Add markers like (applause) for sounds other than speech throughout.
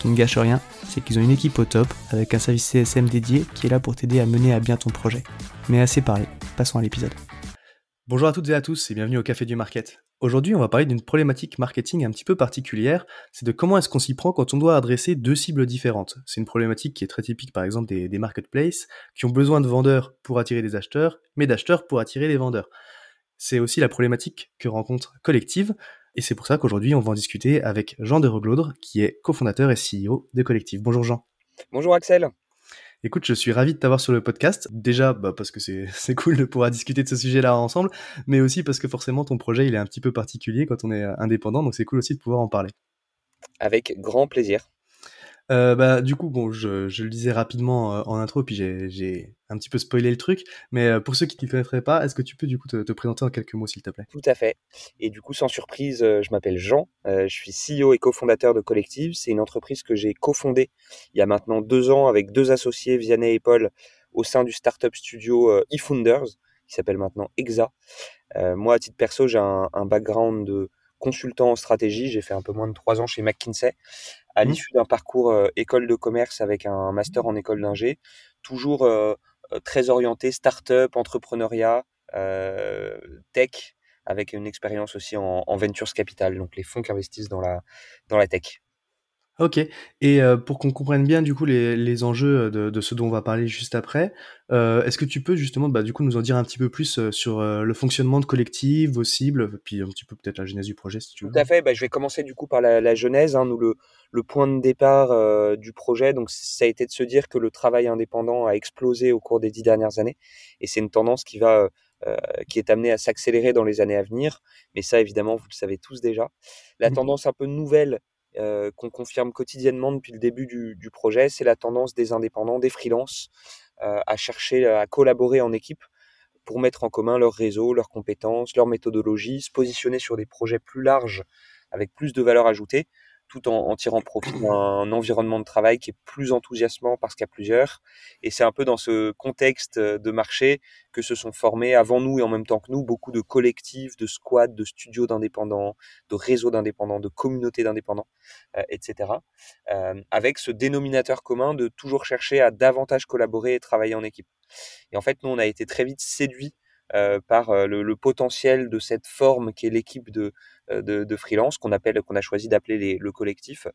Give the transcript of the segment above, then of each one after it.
Qui ne gâche rien, c'est qu'ils ont une équipe au top avec un service CSM dédié qui est là pour t'aider à mener à bien ton projet. Mais assez parlé, passons à l'épisode. Bonjour à toutes et à tous et bienvenue au Café du Market. Aujourd'hui, on va parler d'une problématique marketing un petit peu particulière, c'est de comment est-ce qu'on s'y prend quand on doit adresser deux cibles différentes. C'est une problématique qui est très typique par exemple des, marketplaces, qui ont besoin de vendeurs pour attirer des acheteurs, mais d'acheteurs pour attirer les vendeurs. C'est aussi la problématique que rencontre Collective, et c'est pour ça qu'aujourd'hui on va en discuter avec Jean de Reglaudre, qui est cofondateur et CEO de Collective. Bonjour Jean. Bonjour Axel. Écoute, je suis ravi de t'avoir sur le podcast. Déjà, bah, parce que (laughs) c'est cool de pouvoir discuter de ce sujet-là ensemble, mais aussi parce que forcément ton projet il est un petit peu particulier quand on est indépendant, donc c'est cool aussi de pouvoir en parler. Avec grand plaisir. Euh, bah, du coup, bon, je, le disais rapidement euh, en intro, puis j'ai un petit peu spoilé le truc, mais euh, pour ceux qui ne te connaîtraient pas, est-ce que tu peux du coup te, te présenter en quelques mots, s'il te plaît? Tout à fait. Et du coup, sans surprise, je m'appelle Jean, je suis CEO et cofondateur de Collective. C'est une entreprise que j'ai cofondée il y a maintenant deux ans avec deux associés, Vianney et Paul, au sein du startup studio eFounders, qui s'appelle maintenant Exa. moi, à titre perso, j'ai un background de consultant en stratégie. J'ai fait un peu moins de trois ans chez McKinsey à mmh. l'issue d'un parcours euh, école de commerce avec un master en école d'ingé, toujours euh, euh, très orienté start-up, entrepreneuriat, tech, avec une expérience aussi en, en, ventures capital, donc les fonds qui investissent dans la, dans la tech. Ok. Et euh, pour qu'on comprenne bien du coup les, les enjeux de, de, ce dont on va parler juste après, euh, est-ce que tu peux justement bah, du coup nous en dire un petit peu plus euh, sur le fonctionnement de collectif, vos cibles, puis un petit peu peut-être la genèse du projet si tu veux. Tout à fait. Bah, je vais commencer du coup par la, la genèse. Hein, nous le, le point de départ du projet, donc ça a été de se dire que le travail indépendant a explosé au cours des dix dernières années, et c'est une tendance qui va qui est amenée à s'accélérer dans les années à venir. Mais ça, évidemment, vous le savez tous déjà. La mmh. tendance un peu nouvelle euh, qu'on confirme quotidiennement depuis le début du, projet, c'est la tendance des indépendants, des freelances, euh, à chercher à collaborer en équipe pour mettre en commun leur réseau, leurs compétences, leur méthodologie, se positionner sur des projets plus larges avec plus de valeur ajoutée tout en, tirant profit d'un environnement de travail qui est plus enthousiasmant parce qu'il y a plusieurs. Et c'est un peu dans ce contexte de marché que se sont formés avant nous et en même temps que nous beaucoup de collectifs, de squads, de studios d'indépendants, de réseaux d'indépendants, de communautés d'indépendants, euh, etc. Euh, avec ce dénominateur commun de toujours chercher à davantage collaborer et travailler en équipe. Et en fait, nous, on a été très vite séduits euh, par euh, le, potentiel de cette forme qui est l'équipe de, euh, de, freelance qu'on appelle qu'on a choisi d'appeler le collectif,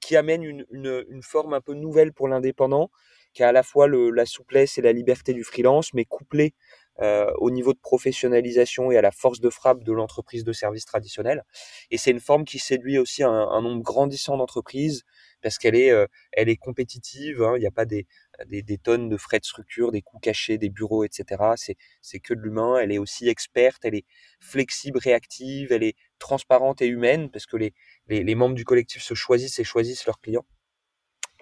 qui amène une, une, forme un peu nouvelle pour l'indépendant, qui a à la fois la souplesse et la liberté du freelance, mais couplée au niveau de professionnalisation et à la force de frappe de l'entreprise de service traditionnelle. Et c'est une forme qui séduit aussi un, nombre grandissant d'entreprises parce qu'elle est, elle est compétitive. Hein, il n'y a pas des, des, tonnes de frais de structure, des coûts cachés, des bureaux, etc. C'est, que de l'humain. Elle est aussi experte, elle est flexible, réactive, elle est transparente et humaine parce que les, les, les membres du collectif se choisissent et choisissent leurs clients.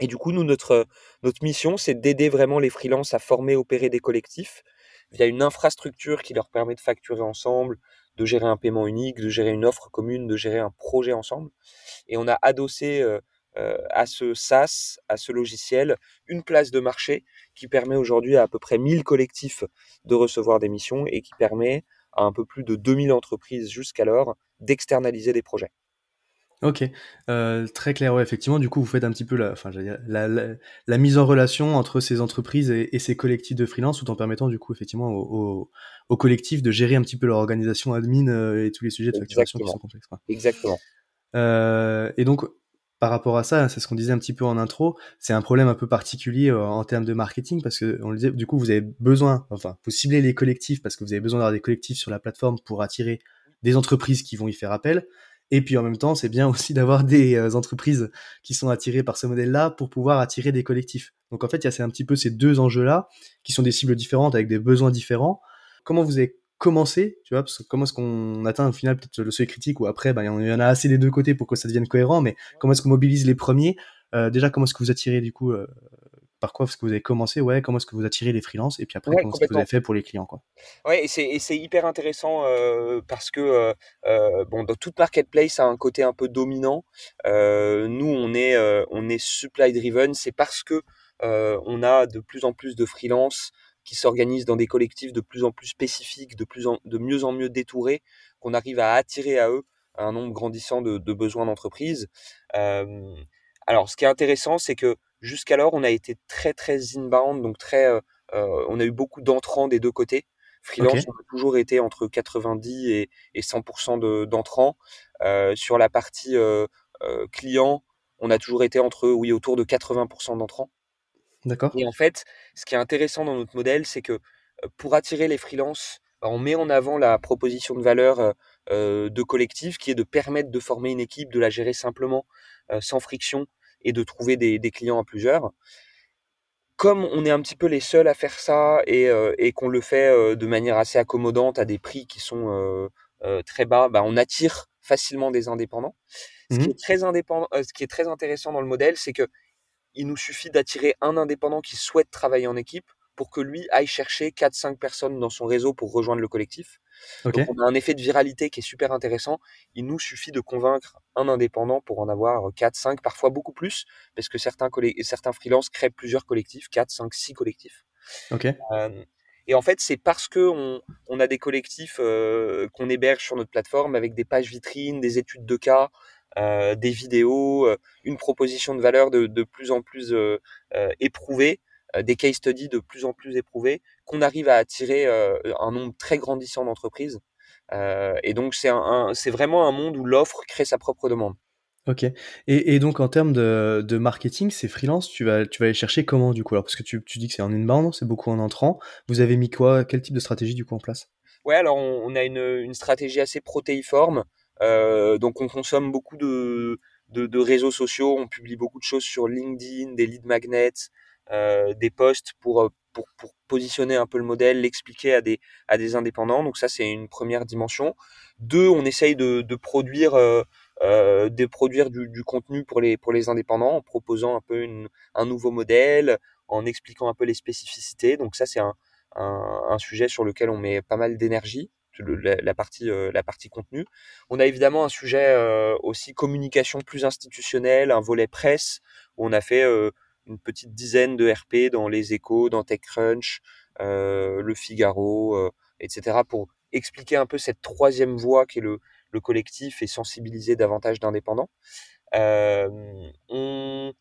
Et du coup, nous, notre, notre mission, c'est d'aider vraiment les freelances à former, opérer des collectifs via une infrastructure qui leur permet de facturer ensemble, de gérer un paiement unique, de gérer une offre commune, de gérer un projet ensemble. Et on a adossé euh, à ce SaaS, à ce logiciel, une place de marché qui permet aujourd'hui à à peu près 1000 collectifs de recevoir des missions et qui permet à un peu plus de 2000 entreprises jusqu'alors d'externaliser des projets. Ok, euh, très clair. Ouais, effectivement, du coup, vous faites un petit peu la, enfin, la, la, la, mise en relation entre ces entreprises et, et, ces collectifs de freelance, tout en permettant, du coup, effectivement, aux au, collectifs de gérer un petit peu leur organisation admin euh, et tous les sujets de facturation qui sont complexes. Quoi. Exactement. Euh, et donc, par rapport à ça, c'est ce qu'on disait un petit peu en intro, c'est un problème un peu particulier euh, en termes de marketing parce que on le disait, du coup, vous avez besoin, enfin, vous ciblez les collectifs parce que vous avez besoin d'avoir des collectifs sur la plateforme pour attirer des entreprises qui vont y faire appel. Et puis en même temps, c'est bien (laughs) aussi d'avoir des euh, entreprises qui sont attirées par ce modèle-là pour pouvoir attirer des collectifs. Donc en fait, il y a un petit peu ces deux enjeux-là qui sont des cibles différentes avec des besoins différents. Comment vous avez commencé, tu vois, parce que comment est-ce qu'on atteint au final peut-être le seuil critique ou après, ben, il y en a assez des deux côtés pour que ça devienne cohérent, mais comment est-ce qu'on mobilise les premiers? Euh, Déjà, comment est-ce que vous attirez du coup euh, par quoi est-ce que vous avez commencé? Ouais comment est-ce que vous attirez les freelances? Et puis après comment est-ce que vous avez fait pour les clients quoi? Ouais et c'est hyper intéressant euh, parce que euh, bon dans toute marketplace a un côté un peu dominant. Euh, nous on est on est supply driven. C'est parce que on a de plus en plus de freelances qui s'organisent dans des collectifs de plus en plus spécifiques de plus en de mieux en mieux détourés qu'on arrive à attirer à eux un nombre grandissant de, de besoins d'entreprise alors ce qui est intéressant c'est que Jusqu'alors, on a été très très inbound, donc très, euh, euh, on a eu beaucoup d'entrants des deux côtés. Freelance, on a toujours été entre 90 et, et 100% d'entrants. Euh, sur la partie euh, euh, client, on a toujours été entre, oui, autour de 80% d'entrants. D'accord. Et en fait, ce qui est intéressant dans notre modèle, c'est que pour attirer les freelances, bah, on met en avant la proposition de valeur euh, de collectif qui est de permettre de former une équipe, de la gérer simplement, sans friction et de trouver des, des, clients à plusieurs. Comme on est un petit peu les seuls à faire ça et, euh, et qu'on le fait de manière assez accommodante à des prix qui sont très bas, bah, on attire facilement des indépendants. Ce, qui mmh est très indépendant, ce qui est très intéressant dans le modèle, c'est que il nous suffit d'attirer un indépendant qui souhaite travailler en équipe pour que lui aille chercher 4-5 personnes dans son réseau pour rejoindre le collectif. Okay. Donc on a un effet de viralité qui est super intéressant. Il nous suffit de convaincre un indépendant pour en avoir 4, 5, parfois beaucoup plus, parce que certains, certains freelances créent plusieurs collectifs, 4, 5, 6 collectifs. Okay. Euh, et en fait, c'est parce que on, on, a des collectifs euh, qu'on héberge sur notre plateforme avec des pages vitrines, des études de cas, euh, des vidéos, euh, une proposition de valeur de, de plus en plus euh, éprouvée, des case studies de plus en plus éprouvés, qu'on arrive à attirer un nombre très grandissant d'entreprises. et donc, c'est un, un, vraiment un monde où l'offre crée sa propre demande. Ok. Et, et, donc en termes de, de marketing, c'est freelance, tu vas, tu vas aller chercher comment du coup alors? Parce que tu, tu dis que c'est en inbound, c'est beaucoup en entrant. Vous avez mis quoi? Quel type de stratégie du coup en place? Ouais, alors on, on, a une, une stratégie assez protéiforme. Euh, donc on consomme beaucoup de, de, de, réseaux sociaux, on publie beaucoup de choses sur LinkedIn, des lead magnets, euh, des posts pour, pour, pour positionner un peu le modèle, l'expliquer à des, à des indépendants. Donc ça, c'est une première dimension. Deux, on essaye de, de produire euh, euh, de produire du, du, contenu pour les pour les indépendants en proposant un peu une, un nouveau modèle, en expliquant un peu les spécificités. Donc ça c'est un, un, un, sujet sur lequel on met pas mal d'énergie. La, la, partie euh, la partie contenu. On a évidemment un sujet euh, aussi communication plus institutionnelle, un volet presse où on a fait euh, une petite dizaine de RP dans les Échos, dans TechCrunch, le Figaro, etc. pour expliquer un peu cette troisième voie qui est le le collectif et sensibiliser davantage d'indépendants. Euh, on...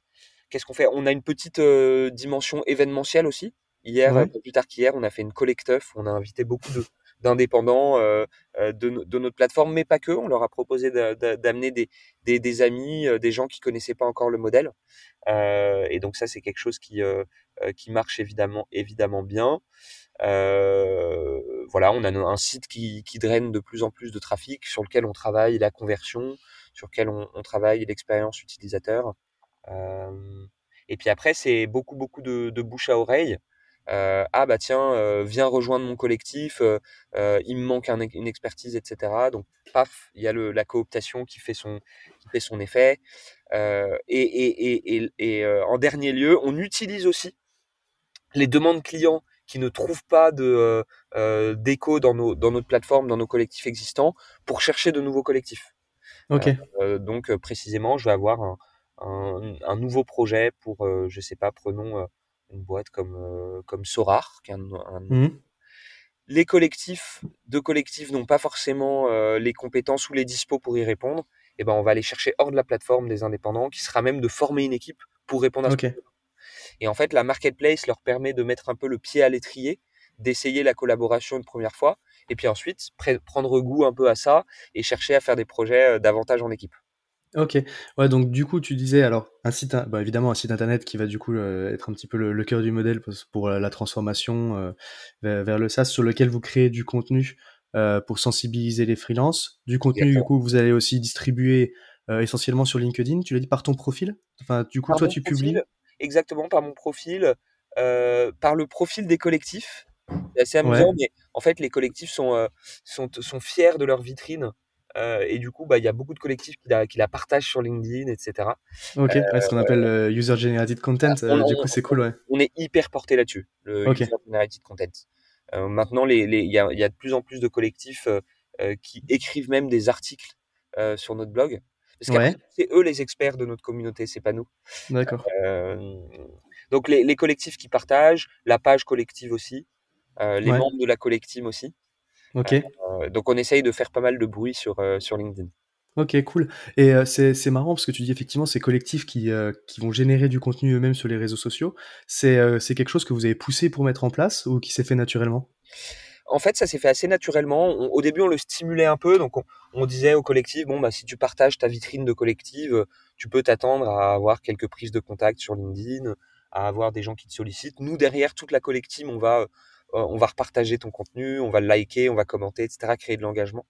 Qu'est-ce qu'on fait? On a une petite euh, dimension événementielle aussi. Hier, plus tard qu'hier, on a fait une collecteuf. On a invité beaucoup de, d'indépendants euh, de, de, notre plateforme, mais pas que. On leur a proposé d'amener des, amis, des gens qui connaissaient pas encore le modèle. Euh, et donc ça, c'est quelque chose qui, euh, qui marche évidemment, évidemment bien. Euh, voilà, on a un site qui, qui, draine de plus en plus de trafic, sur lequel on travaille la conversion, sur lequel on, travaille l'expérience utilisateur. Euh, et puis après, c'est beaucoup, beaucoup de, de, bouche à oreille. Euh, ah bah tiens, euh, viens rejoindre mon collectif, euh, il me manque un, une expertise, etc. Donc paf, il y a le, la cooptation qui fait son, qui fait son effet. et, et, et, et, et en dernier lieu, on utilise aussi les demandes clients qui ne trouvent pas de d'écho dans nos dans notre plateforme, dans nos collectifs existants, pour chercher de nouveaux collectifs. Ok. Donc précisément, je vais avoir un, un, nouveau projet pour, je sais pas, prenons une boîte comme, comme Sorar, qui est un, mmh. Les collectifs de collectifs n'ont pas forcément les compétences ou les dispos pour y répondre. Et eh ben, on va aller chercher hors de la plateforme des indépendants, qui sera même de former une équipe pour répondre à ce okay. Et en fait, la marketplace leur permet de mettre un peu le pied à l'étrier, d'essayer la collaboration une première fois, et puis ensuite prendre goût un peu à ça et chercher à faire des projets davantage en équipe. Ok, ouais, donc du coup, tu disais alors un site, bah, évidemment un site internet qui va du coup euh, être un petit peu le, cœur du modèle pour, la, transformation euh, vers, le SaaS, sur lequel vous créez du contenu euh, pour sensibiliser les freelances. Du contenu, du coup, vous allez aussi distribuer essentiellement sur LinkedIn. Tu l'as dit par ton profil? Enfin, du coup, toi, tu publies? Exactement, par mon profil, par le profil des collectifs. C'est assez amusant, mais en fait, les collectifs sont, sont, sont fiers de leur vitrine. Euh, et du coup, bah, il y a beaucoup de collectifs qui la, qui la partagent sur LinkedIn, etc. Ok, ce qu'on appelle euh, User Generated Content. Euh, du coup, c'est cool, ouais. On est hyper porté là-dessus, le User Generated Content. maintenant, il les, y, a, y, a, de plus en plus de collectifs qui écrivent même des articles sur notre blog. Parce que c'est eux les experts de notre communauté, c'est pas nous. D'accord. donc, les, les, collectifs qui partagent, la page collective aussi, les membres de la collective aussi. Ok. Euh, donc on essaye de faire pas mal de bruit sur, euh, sur LinkedIn. Ok, cool. Et euh, c'est marrant parce que tu dis effectivement ces collectifs qui, qui vont générer du contenu eux-mêmes sur les réseaux sociaux. C'est quelque chose que vous avez poussé pour mettre en place ou qui s'est fait naturellement? En fait, ça s'est fait assez naturellement. au début, on le stimulait un peu, donc on, disait au collectif bon bah si tu partages ta vitrine de collective, tu peux t'attendre à avoir quelques prises de contact sur LinkedIn, à avoir des gens qui te sollicitent. Nous derrière toute la collective, on va euh, on va repartager ton contenu, on va le liker, on va commenter, etc., créer de l'engagement.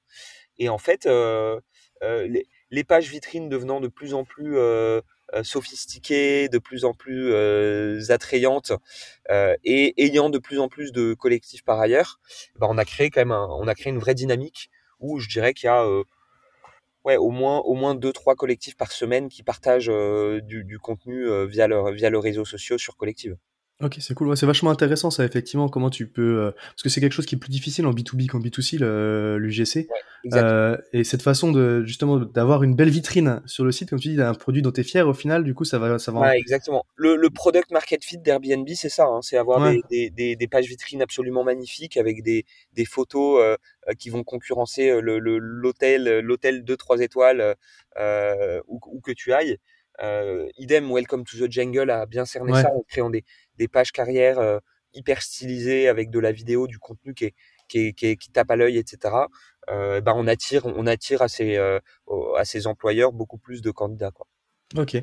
Et en fait, euh, euh, les, pages vitrines devenant de plus en plus sophistiquées, de plus en plus attrayantes et ayant de plus en plus de collectifs par ailleurs, bah, on a créé quand même on a créé une vraie dynamique où je dirais qu'il y a ouais, au moins au moins deux trois collectifs par semaine qui partagent du, contenu via leur via leurs réseaux sociaux sur Collective. Ok, c'est cool. c'est vachement intéressant, ça, effectivement, comment tu peux. Euh, parce que c'est quelque chose qui est plus difficile en B2B qu'en B2C, l'UGC. euh, et cette façon de, justement, d'avoir une belle vitrine sur le site, comme tu dis, d'un produit dont tu es fier, au final, du coup, ça va. Ça va ouais, exactement. Le, le, product market fit d'Airbnb, c'est ça. Hein, c'est avoir des, des, des, pages vitrines absolument magnifiques avec des, des photos euh, euh qui vont concurrencer l'hôtel, l'hôtel 2-3 étoiles euh, où, où, que tu ailles. Euh, idem, Welcome to the Jungle a bien cerné ça en créant des, des pages carrières euh, hyper stylisées avec de la vidéo, du contenu qui, est, qui, qui, tape à l'œil, etc. Euh, bah on attire, on attire à ces, euh, à ces employeurs beaucoup plus de candidats. Ok,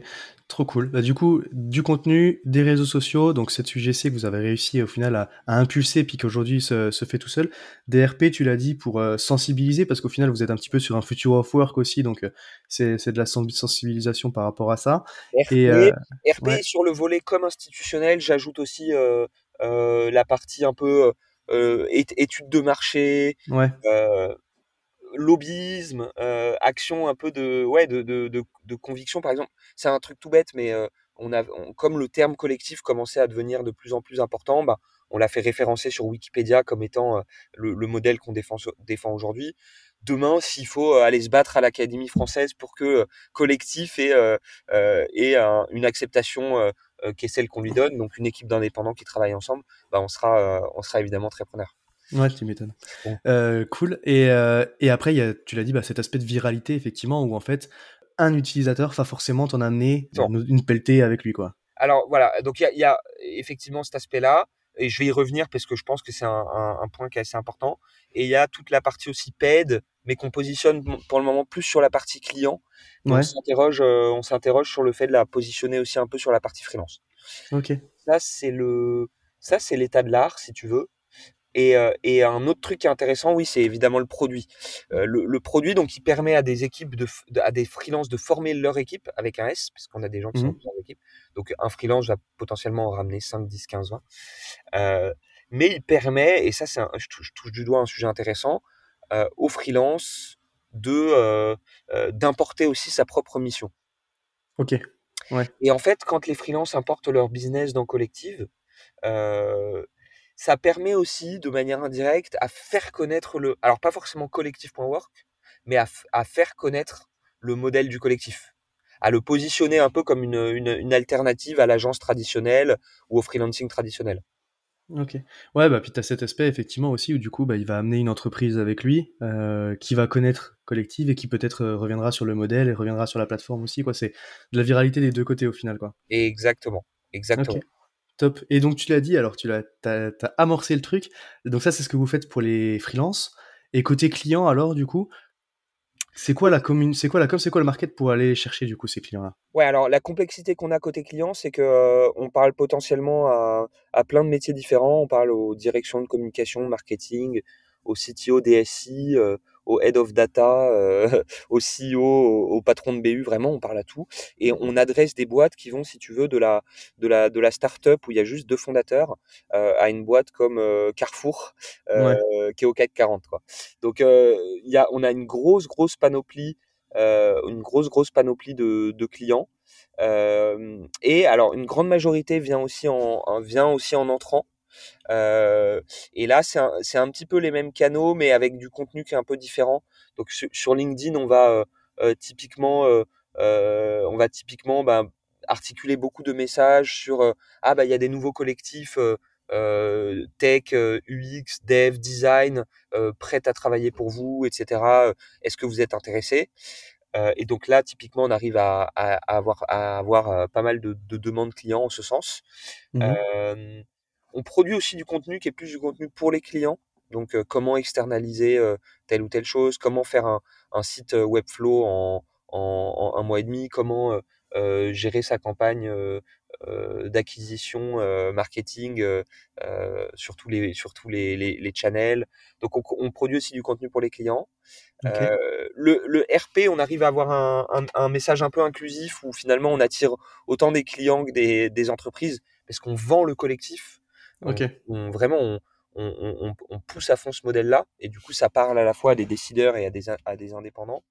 trop cool. Bah, du coup, du contenu, des réseaux sociaux, donc cette UGC que vous avez réussi au final à, impulser puis qu'aujourd'hui se, se, fait tout seul. DRP, tu l'as dit, pour sensibiliser, parce qu'au final vous êtes un petit peu sur un future of work aussi, donc c'est de la sensibilisation par rapport à ça. RP, Et, RP sur le volet comme institutionnel, j'ajoute aussi euh, euh, la partie un peu euh, étude de marché. Ouais lobbyisme, euh, action un peu de, ouais, de, de, de, conviction, par exemple. C'est un truc tout bête, mais euh, on a, comme le terme collectif commençait à devenir de plus en plus important, bah, on l'a fait référencer sur Wikipédia comme étant euh, le, le, modèle qu'on défend, défend aujourd'hui. Demain, s'il faut aller se battre à l'Académie française pour que collectif ait, une acceptation qui est celle qu'on lui donne, donc une équipe d'indépendants qui travaillent ensemble, bah, on, sera, on sera évidemment très preneur. Ouais, tu m'étonnes. Euh, cool. Et, euh, et après, y a, tu l'as dit, bah, cet aspect de viralité, effectivement, où en fait, un utilisateur va forcément t'en amener une, une, pelletée avec lui, quoi. Alors voilà, donc il y a, y a, effectivement cet aspect-là, et je vais y revener parce que je pense que c'est un, un, un, point qui est assez important. Et il y a toute la partie aussi paid, mais qu'on positionne pour le moment plus sur la partie client. Donc on s'interroge, euh, on s'interroge sur le fait de la positionner aussi un peu sur la partie freelance. Ok. Ça c'est le, ça c'est l'état de l'art, si tu veux. Et, euh, et, un autre truc qui est intéressant, oui, c'est évidemment le produit. Euh, le, le, produit, donc, qui permet à des équipes, de, à des freelances de former leur équipe avec un S, parce qu'on a des gens qui sont mmh dans l'équipe. Donc, un freelance va potentiellement en ramener 5, 10, 15, 20. Euh, mais il permet, et ça, c'est je, touche, je, touche, du doigt un sujet intéressant, euh, aux freelances de d'importer aussi sa propre mission. Ok. Ouais. Et en fait, quand les freelances importent leur business dans Collective, euh, ça permet aussi de manière indirecte à faire connaître le, alors pas forcément collectif.work, mais à, à, faire connaître le modèle du collectif. à le positionner un peu comme une, une, une alternative à l'agence traditionnelle ou au freelancing traditionnel. Ok. Ouais, bah puis tu as cet aspect effectivement aussi où du coup bah, il va amener une entreprise avec lui euh, qui va connaître collective et qui peut-être euh, reviendra sur le modèle et reviendra sur la plateforme aussi quoi. C'est de la viralité des deux côtés au final quoi. Exactement, exactement. Top. Et donc tu l'as dit, alors tu l'as, t'as, as amorcé le truc. Donc ça c'est ce que vous faites pour les freelances. Et côté client alors du coup, c'est quoi la commune, c'est quoi la com, c'est quoi le market pour aller chercher du coup ces clients-là? Ouais, alors la complexité qu'on a côté client, c'est que euh, on parle potentiellement à, à, plein de métiers différents. On parle aux directions de communication, marketing, au CTO, DSI, euh, au head of data, euh, (laughs) au CEO, au, patron de BU, vraiment, on parle à tout. Et on adresse des boîtes qui vont, si tu veux, de la, de la, de la start-up où il y a juste deux fondateurs euh, à une boîte comme Carrefour, qui est au 440. Quoi. Donc, il y a, on a une grosse, grosse panoplie, une grosse, grosse panoplie de, de clients. et alors, une grande majorité vient aussi en, vient aussi en entrant. Euh, et là, c'est un, un, petit peu les mêmes canaux, mais avec du contenu qui est un peu différent. Donc sur, LinkedIn, on va euh, euh, typiquement, on va typiquement bah, articuler beaucoup de messages sur ah bah il y a des nouveaux collectifs tech, UX, dev, design prêts à travailler pour vous, etc. Est-ce que vous êtes intéressé et donc là, typiquement, on arrive à, avoir, à avoir pas mal de, de, demandes clients en ce sens. Mmh on produit aussi du contenu qui est plus du contenu pour les clients. Donc, euh, comment externaliser euh, telle ou telle chose, comment faire un, site euh, Webflow en, en, un mois et demi, comment gérer sa campagne d'acquisition marketing sur tous les sur tous les, les, channels. Donc, on, produit aussi du contenu pour les clients. le, le, RP, on arrive à avoir un, un, message un peu inclusif où finalement on attire autant des clients que des, des entreprises parce qu'on vend le collectif Ok. On, vraiment, on, pousse à fond ce modèle-là, et du coup, ça parle à la fois à des décideurs et à des, à des indépendants.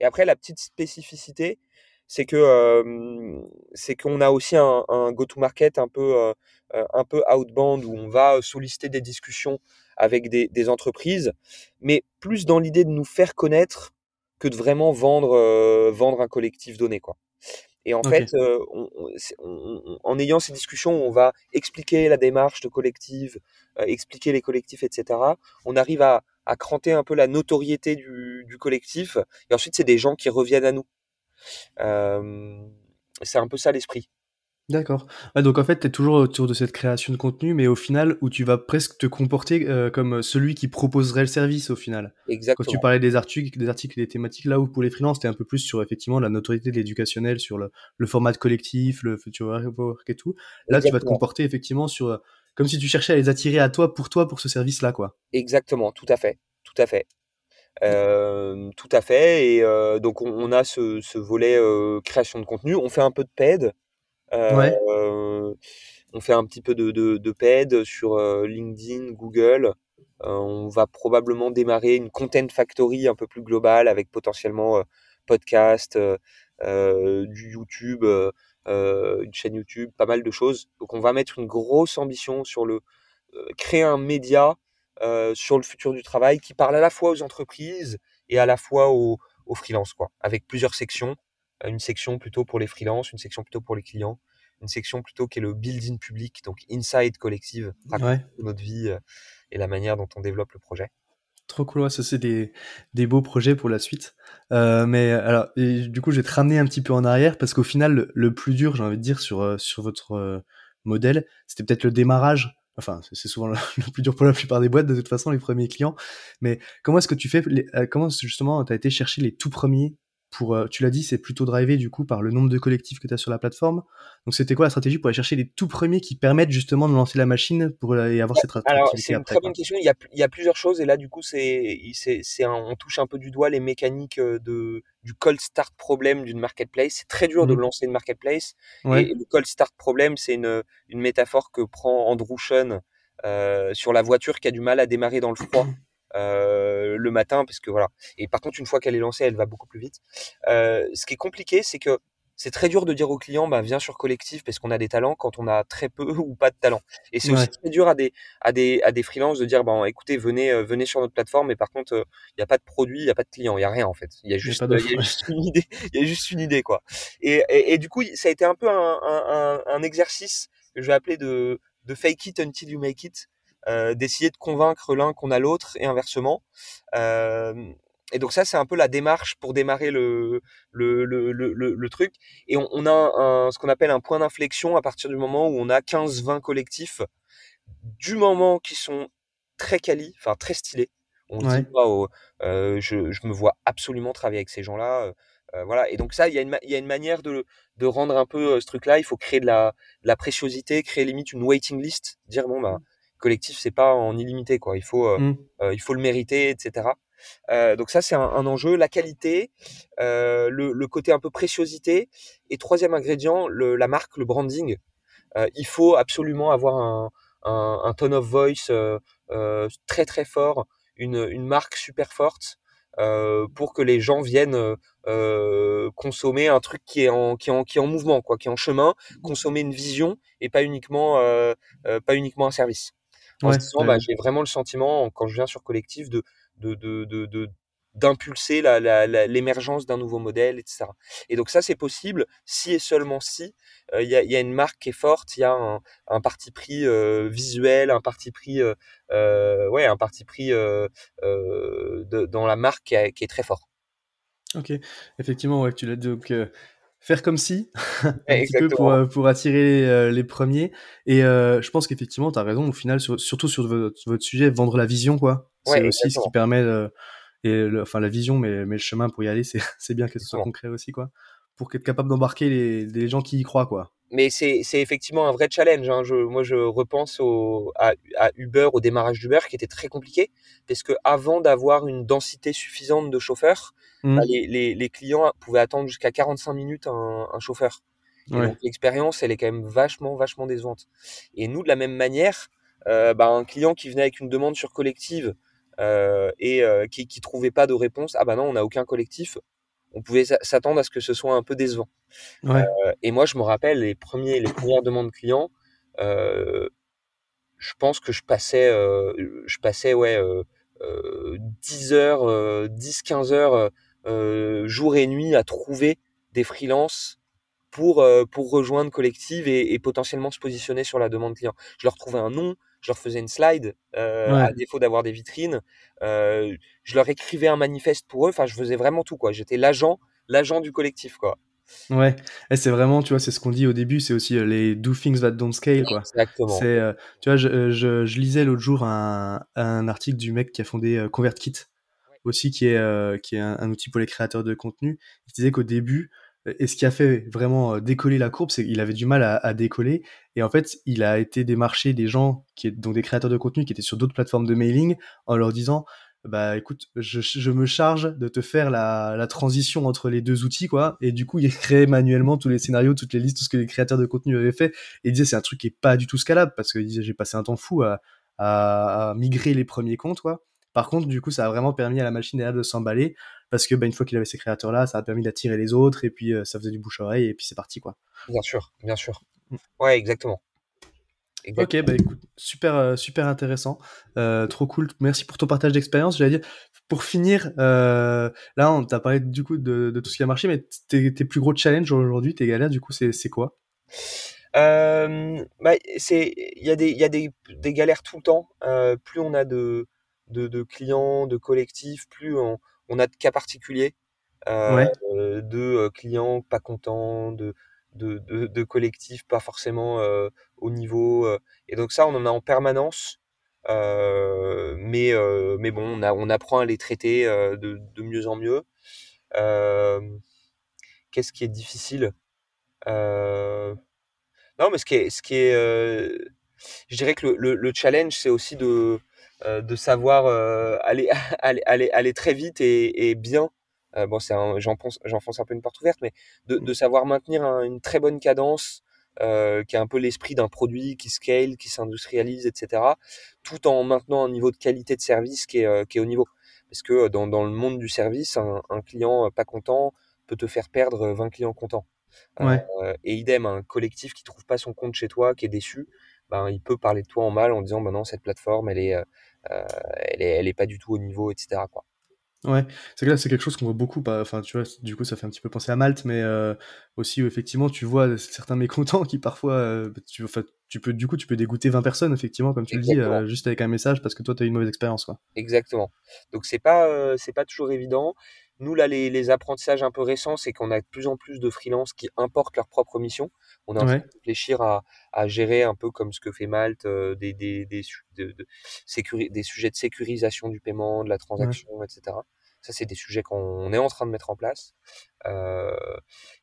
Et après, la petite spécificité, c'est que c'est qu'on a aussi un, go-to-market un peu un peu outbound où on va solliciter des discussions avec des, des entreprises, mais plus dans l'idée de nous faire connaître que de vraiment vendre vendre un collectif donné quoi. Et en fait, euh, en ayant ces discussions où on va expliquer la démarche de collective, euh, expliquer les collectifs, etc., on arrive à, à cranter un peu la notoriété du, du collectif. Et ensuite, c'est des gens qui reviennent à nous. Euh, c'est un peu ça l'esprit. D'accord. donc en fait, tu es toujours autour de cette création de contenu, mais au final, où tu vas presque te comporter euh, comme celui qui proposerait le service au final. Exactement. Quand tu parlais des articles, des articles et des thématiques, là où pour les freelances, tu un peu plus sur effectivement la notoriété de l'éducationnel, sur le, le, format de collectif, le future work et tout. Là, tu vas te comporter effectivement sur euh, comme si tu cherchais à les attirer à toi pour toi pour ce service-là, quoi. Exactement, tout à fait, tout à fait. Euh, tout à fait. Et euh, donc on, on, a ce, ce volet euh, création de contenu. On fait un peu de paid. Euh, on fait un petit peu de, de, de paid sur euh, LinkedIn, Google. Euh, on va probablement démarrer une content factory un peu plus globale avec potentiellement podcast, du YouTube, une chaîne YouTube, pas mal de choses. Donc on va mettre une grosse ambition sur le créer un média sur le futur du travail qui parle à la fois aux entreprises et à la fois aux, aux freelances, quoi, avec plusieurs sections une section plutôt pour les freelances, une section plutôt pour les clients, une section plutôt qui est le building public, donc inside collective, notre vie euh, et la manière dont on développe le projet. Trop cool, ça c'est des, des beaux projets pour la suite. Euh, mais alors, du coup, je vais te ramener un petit peu en arrière parce qu'au final, le, plus dur, j'ai envie de dire, sur, euh, sur votre modèle, c'était peut-être le démarrage. Enfin, c'est souvent (laughs) le, plus dur pour la plupart des boîtes, de toute façon, les premiers clients. Mais comment est-ce que tu fais, comment justement tu as été chercher les tout premiers pour, euh, tu l'as dit, c'est plutôt drivé du coup par le nombre de collectifs que tu as sur la plateforme. Donc c'était quoi la stratégie pour aller chercher les tout premiers qui permettent justement de lancer la machine pour euh, et avoir cette Alors c'est une très bonne question. Il y, a, il y a plusieurs choses et là du coup c'est on touche un peu du doigt les mécaniques euh, de du cold start problème d'une marketplace. C'est très dur de mmh. lancer une marketplace et, le cold start problème c'est une une métaphore que prend Andrew Sean euh, sur la voiture qui a du mal à démarrer dans le froid. Euh, le matin parce que voilà. Et par contre, une fois qu'elle est lancée, elle va beaucoup plus vite. Euh, ce qui est compliqué, c'est que c'est très dur de dire aux clients, bah, viens sur collectif parce qu'on a des talents quand on a très peu (laughs) ou pas de talent. Et c'est aussi très dur à des, à des, à des freelances de dire, bon, écoutez, venez, euh, venez sur notre plateforme, mais par contre, il n'y a pas de produit, il n'y a pas de client, il n'y a rien, en fait. Il y a juste, y a juste une idée, il y a juste une idée, quoi. Et, et, du coup, ça a été un peu un, un, un exercice que je vais appeler de, de fake it until you make it. Euh, d'essayer de convaincre l'un qu'on a l'autre et inversement. Euh, et donc ça, c'est un peu la démarche pour démarrer le, le, le, le, le truc. Et on, on a un, ce qu'on appelle un point d'inflexion à partir du moment où on a 15-20 collectifs, du moment qui sont très quali, enfin très stylés. On dit, wow, euh, je, je me vois absolument travailler avec ces gens-là. Euh, voilà. Et donc ça, il y, a une, il y a une manière de, de rendre un peu euh, ce truc-là. Il faut créer de la, de la préciosité, créer limite une waiting list, dire bon bah collectif c'est pas en illimité quoi. Il faut, euh, mmh. il faut le mériter, etc. Euh, donc ça, c'est un, un, enjeu. La qualité, euh, le, le, côté un peu préciosité. Et troisième ingrédient, le, la marque, le branding. Euh, il faut absolument avoir un, un, un tone of voice euh, euh, très très fort, une, une marque super forte. pour que les gens viennent consommer un truc qui est en qui est en qui est en mouvement quoi qui est en chemin consommer une vision et pas uniquement pas uniquement un service en ouais, bah, j'ai vraiment le sentiment quand je viens sur collectif de de, de, de, d'impulser l'émergence d'un nouveau modèle, etc. Et donc ça, c'est possible si et seulement si euh, il y, a, y, a, une marque qui est forte, il y a un, un parti pris euh, visuel, un parti pris, euh, ouais, un parti pris dans la marque qui, qui, est très fort. Ok, effectivement, ouais, tu l'as dit. Donc, faire comme si, (laughs) un petit peu pour, pour attirer les premiers. Et je pense qu'effectivement, tu as raison, au final, surtout sur votre, votre, sujet, vendre la vision, quoi. C'est aussi ce qui permet, et enfin la vision, mais, mais le chemin pour y aller, c'est (laughs) bien que ce soit concret aussi, quoi. Pour être capable d'embarquer les, les gens qui y croient, quoi mais c'est effectivement un vrai challenge. Hein. Je, moi, je repense au, à, à, Uber, au démarrage d'Uber, qui était très compliqué, parce que avant d'avoir une densité suffisante de chauffeurs, mmh. bah, les, les, les, clients pouvaient attendre jusqu'à 45 minutes un, un chauffeur. l'expérience, elle est quand même vachement, vachement décevante. Et nous, de la même manière, euh, bah, un client qui venait avec une demande sur collective, euh, et euh, qui, qui trouvait pas de réponse, ah bah non, on n'a aucun collectif. On pouvait s'attendre à ce que ce soit un peu décevant. Ouais. Euh, et moi, je me rappelle les premiers, les premières demandes clients. Euh, je pense que je passais, euh, je passais ouais, 10 heures, 10, 15 heures jour et nuit à trouver des freelances pour pour rejoindre collective et, et, potentiellement se positionner sur la demande client. Je leur trouvais un nom, je leur faisais une slide, euh, ouais. à défaut d'avoir des vitrines. Euh, je leur écrivais un manifeste pour eux. Enfin, je faisais vraiment tout, quoi. J'étais l'agent, l'agent du collectif, quoi. Ouais, et c'est vraiment, tu vois, c'est ce qu'on dit au début, c'est aussi euh, les do things that don't scale, quoi. Exactement. C'est, euh, tu vois, je, je, je lisais l'autre jour un, un article du mec qui a fondé ConvertKit, aussi, qui est, qui est un, un, outil pour les créateurs de contenu. Il disait qu'au début, et ce qui a fait vraiment décoller la courbe, c'est qu'il avait du mal à, décoller. Et en fait, il a été démarcher des gens, qui, donc des créateurs de contenu qui étaient sur d'autres plateformes de mailing, en leur disant bah écoute, je, me charge de te faire la, transition entre les deux outils, quoi. Et du coup, il créait manuellement tous les scénarios, toutes les listes, tout ce que les créateurs de contenu avaient fait. Et il disait c'est un truc qui est pas du tout scalable parce que disait j'ai passé un temps fou à, à, à, migrer les premiers comptes, quoi. Par contre, du coup, ça a vraiment permis à la machine derrière de s'emballer parce que bah, une fois qu'il avait ces créateurs là, ça a permis d'attirer les autres et puis euh, ça faisait du bouche oreille et puis c'est parti quoi. Bien sûr, bien sûr. Mm. Ouais, exactement. exactement. Ok, bah écoute, super, euh, super intéressant, euh, trop cool. Merci pour ton partage d'expérience. J'allais dire, pour finir, euh, là, on t'a parlé du coup de, de, tout ce qui a marché, mais tes, tes plus gros challenges aujourd'hui, tes galères, du coup, c'est quoi? Bah, c'est il y a des il y a des, des galères tout le temps. Plus on a de, de, de clients, de collectifs, plus on, on a de cas particuliers euh, ouais. de euh, clients pas contents, de, de, de, de collectifs pas forcément euh, au niveau. Et donc ça, on en a en permanence. Mais, mais bon, on, a, on apprend à les traiter de, de mieux en mieux. Qu'est-ce qui est difficile Non, mais ce qui est, ce qui est je dirais que le, le, le challenge, c'est aussi de, de savoir euh, aller, (laughs) aller, aller, aller très vite et, et bien. Euh, bon, j'enfonce, un peu une porte ouverte, mais de, de savoir maintenir un, une très bonne cadence, euh, qui est un peu l'esprit d'un produit qui scale, qui s'industrialise, etc., tout en maintenant un niveau de qualité de service qui est, euh, qui est au niveau. Parce que dans, dans le monde du service, un, un client pas content peut te faire perdre 20 clients contents. et idem, un collectif qui trouve pas son compte chez toi, qui est déçu, ben, il peut parler de toi en mal en disant, ben non, cette plateforme, elle est, elle est, elle est pas du tout au niveau, etc. Quoi. Ouais, c'est que là, c'est quelque chose qu'on voit beaucoup. Bah, enfin, tu vois, du coup, ça fait un petit peu penser à Malte, mais euh, aussi effectivement, tu vois certains (laughs) mécontents qui parfois, euh, bah, tu, tu peux, du coup, tu peux dégoûter 20 personnes, effectivement, comme tu le dis, euh, juste avec un message parce que toi, tu as eu une mauvaise expérience, quoi. Exactement. Donc, c'est pas, c'est pas toujours évident. Nous, là, les, les apprentissages un peu récents, c'est qu'on a de plus en plus de freelances qui importent leur propre mission. On est en train de réfléchir à, à, gérer un peu comme ce que fait Malte, des, des, des, de, de des sujets de sécurisation du paiement, de la transaction, etc. Ça, c'est des sujets qu'on est en train de mettre en place. Euh,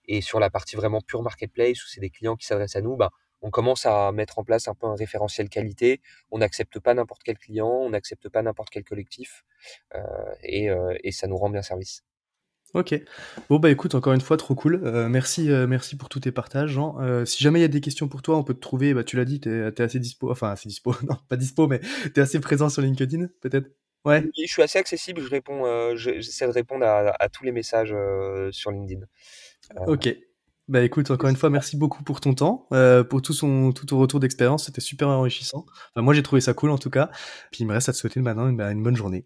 et sur la partie vraiment pure marketplace, où c'est des clients qui s'adressent à nous, ben, on commence à mettre en place un peu un référentiel qualité. On n'accepte pas n'importe quel client, on n'accepte pas n'importe quel collectif, euh, et, euh, et, ça nous rend bien service. Ok. Bon bah écoute, encore une fois, trop cool. Euh, merci, euh, merci pour tous tes partages, Jean. Euh, si jamais il y a des questions pour toi, on peut te trouver. Bah tu l'as dit, t'es es assez dispo, enfin assez dispo, (laughs) non pas dispo, mais t'es assez présent sur LinkedIn, peut-être? Ouais. je suis assez accessible. Je réponds, j'essaie de répondre à, tous les messages sur LinkedIn. ok. Bah écoute, encore une fois, merci beaucoup pour ton temps, pour tout, son, tout ton retour d'expérience. C'était super enrichissant. Enfin, moi, j'ai trouvé ça cool en tout cas. Puis il me reste à te souhaiter maintenant une, bah, une bonne journée.